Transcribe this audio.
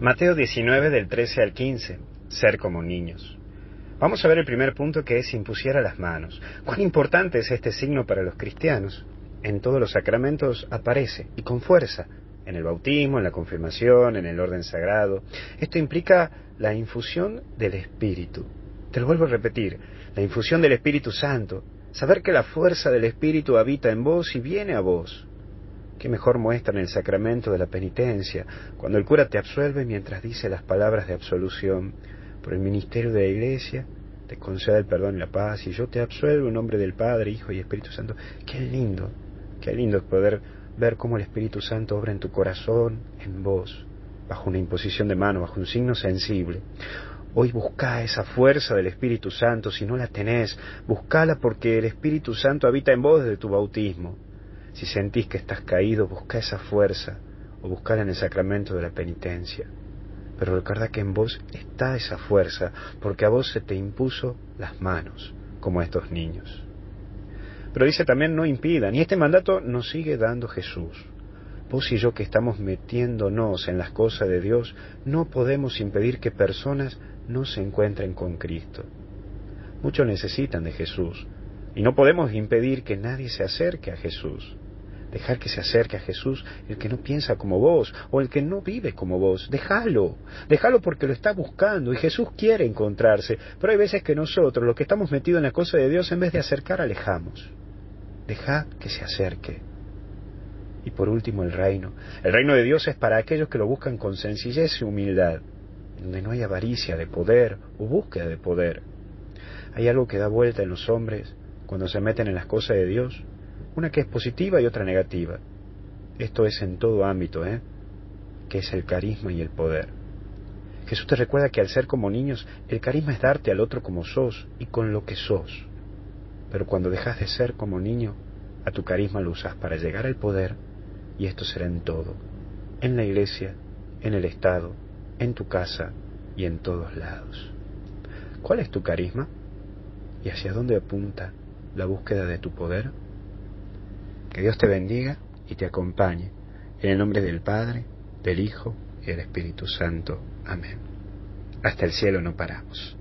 Mateo 19 del 13 al 15. Ser como niños. Vamos a ver el primer punto que es impusiera las manos. ¿Cuán importante es este signo para los cristianos? En todos los sacramentos aparece y con fuerza. En el bautismo, en la confirmación, en el orden sagrado. Esto implica la infusión del Espíritu. Te lo vuelvo a repetir, la infusión del Espíritu Santo. Saber que la fuerza del Espíritu habita en vos y viene a vos. Qué mejor muestra en el sacramento de la penitencia, cuando el cura te absuelve mientras dice las palabras de absolución. Por el ministerio de la Iglesia te concede el perdón y la paz, y yo te absuelvo en nombre del Padre, Hijo y Espíritu Santo. Qué lindo, qué lindo poder ver cómo el Espíritu Santo obra en tu corazón, en vos, bajo una imposición de mano, bajo un signo sensible. Hoy busca esa fuerza del Espíritu Santo, si no la tenés, buscala porque el Espíritu Santo habita en vos desde tu bautismo. Si sentís que estás caído, busca esa fuerza o buscala en el sacramento de la penitencia. Pero recuerda que en vos está esa fuerza, porque a vos se te impuso las manos, como a estos niños. Pero dice también no impidan, y este mandato nos sigue dando Jesús. Vos y yo que estamos metiéndonos en las cosas de Dios, no podemos impedir que personas no se encuentren con Cristo. Muchos necesitan de Jesús, y no podemos impedir que nadie se acerque a Jesús. Dejar que se acerque a Jesús el que no piensa como vos o el que no vive como vos. Déjalo. Déjalo porque lo está buscando y Jesús quiere encontrarse. Pero hay veces que nosotros, los que estamos metidos en la cosa de Dios, en vez de acercar, alejamos. Deja que se acerque. Y por último, el reino. El reino de Dios es para aquellos que lo buscan con sencillez y humildad, donde no hay avaricia de poder o búsqueda de poder. Hay algo que da vuelta en los hombres cuando se meten en las cosas de Dios, una que es positiva y otra negativa. Esto es en todo ámbito, ¿eh? que es el carisma y el poder. Jesús te recuerda que al ser como niños, el carisma es darte al otro como sos y con lo que sos. Pero cuando dejas de ser como niño, a tu carisma lo usas para llegar al poder y esto será en todo, en la iglesia, en el Estado, en tu casa y en todos lados. ¿Cuál es tu carisma? ¿Y hacia dónde apunta la búsqueda de tu poder? Que Dios te bendiga y te acompañe. En el nombre del Padre, del Hijo y del Espíritu Santo. Amén. Hasta el cielo no paramos.